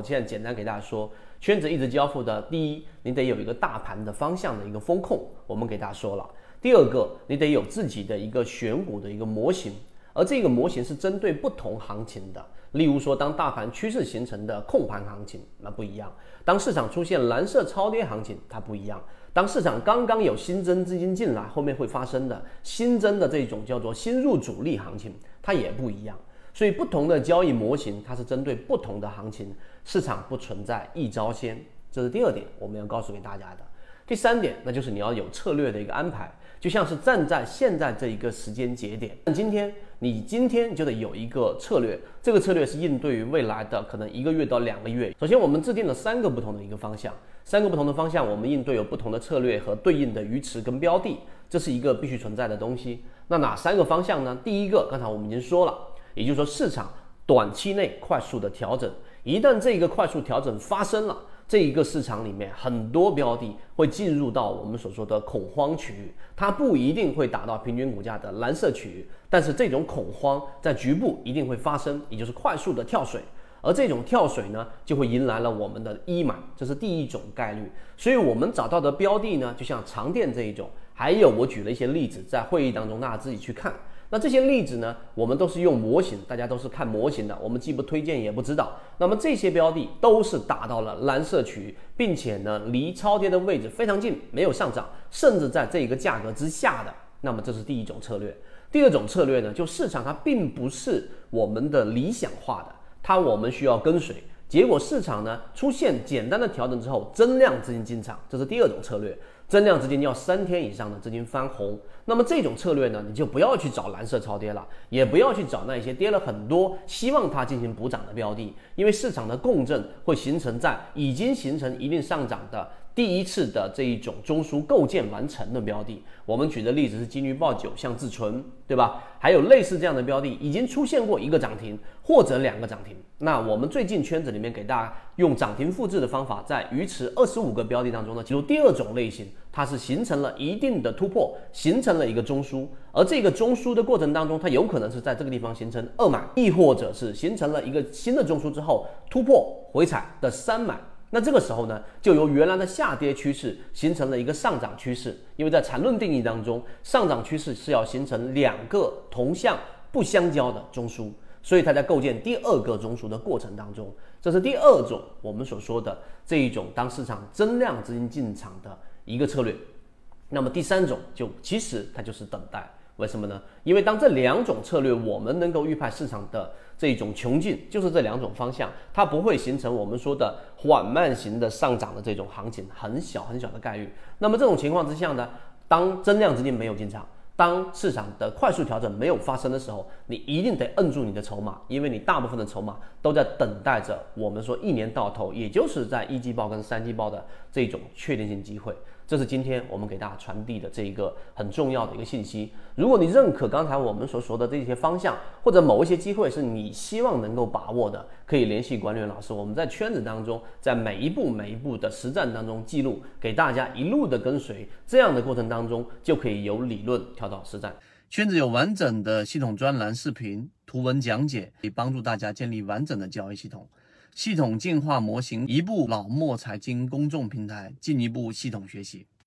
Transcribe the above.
我现在简单给大家说，圈子一直交付的，第一，你得有一个大盘的方向的一个风控，我们给大家说了；第二个，你得有自己的一个选股的一个模型，而这个模型是针对不同行情的。例如说，当大盘趋势形成的控盘行情，那不一样；当市场出现蓝色超跌行情，它不一样；当市场刚刚有新增资金进来，后面会发生的新增的这种叫做新入主力行情，它也不一样。所以，不同的交易模型，它是针对不同的行情，市场不存在一招鲜，这是第二点，我们要告诉给大家的。第三点，那就是你要有策略的一个安排，就像是站在现在这一个时间节点，今天你今天就得有一个策略，这个策略是应对于未来的可能一个月到两个月。首先，我们制定了三个不同的一个方向，三个不同的方向，我们应对有不同的策略和对应的鱼池跟标的，这是一个必须存在的东西。那哪三个方向呢？第一个，刚才我们已经说了。也就是说，市场短期内快速的调整，一旦这个快速调整发生了，这一个市场里面很多标的会进入到我们所说的恐慌区域，它不一定会达到平均股价的蓝色区域，但是这种恐慌在局部一定会发生，也就是快速的跳水，而这种跳水呢，就会迎来了我们的一买，这是第一种概率。所以我们找到的标的呢，就像长电这一种，还有我举了一些例子，在会议当中大家自己去看。那这些例子呢，我们都是用模型，大家都是看模型的，我们既不推荐也不知道。那么这些标的都是达到了蓝色区域，并且呢离超跌的位置非常近，没有上涨，甚至在这一个价格之下的。那么这是第一种策略。第二种策略呢，就市场它并不是我们的理想化的，它我们需要跟随。结果市场呢出现简单的调整之后，增量资金进场，这是第二种策略。增量资金要三天以上的资金翻红，那么这种策略呢，你就不要去找蓝色超跌了，也不要去找那些跌了很多，希望它进行补涨的标的，因为市场的共振会形成在已经形成一定上涨的。第一次的这一种中枢构建完成的标的，我们举的例子是金鱼报九，像自存，对吧？还有类似这样的标的，已经出现过一个涨停或者两个涨停。那我们最近圈子里面给大家用涨停复制的方法，在鱼池二十五个标的当中呢，其中第二种类型，它是形成了一定的突破，形成了一个中枢，而这个中枢的过程当中，它有可能是在这个地方形成二买，亦或者是形成了一个新的中枢之后突破回踩的三买。那这个时候呢，就由原来的下跌趋势形成了一个上涨趋势，因为在缠论定义当中，上涨趋势是要形成两个同向不相交的中枢，所以它在构建第二个中枢的过程当中，这是第二种我们所说的这一种当市场增量资金进场的一个策略。那么第三种就其实它就是等待。为什么呢？因为当这两种策略，我们能够预判市场的这种穷尽，就是这两种方向，它不会形成我们说的缓慢型的上涨的这种行情，很小很小的概率。那么这种情况之下呢，当增量资金没有进场，当市场的快速调整没有发生的时候，你一定得摁住你的筹码，因为你大部分的筹码都在等待着我们说一年到头，也就是在一季报跟三季报的这种确定性机会。这是今天我们给大家传递的这一个很重要的一个信息。如果你认可刚才我们所说的这些方向，或者某一些机会是你希望能够把握的，可以联系管理员老师。我们在圈子当中，在每一步每一步的实战当中记录，给大家一路的跟随。这样的过程当中，就可以由理论跳到实战。圈子有完整的系统专栏、视频、图文讲解，可以帮助大家建立完整的交易系统。系统进化模型，一步老墨财经公众平台，进一步系统学习。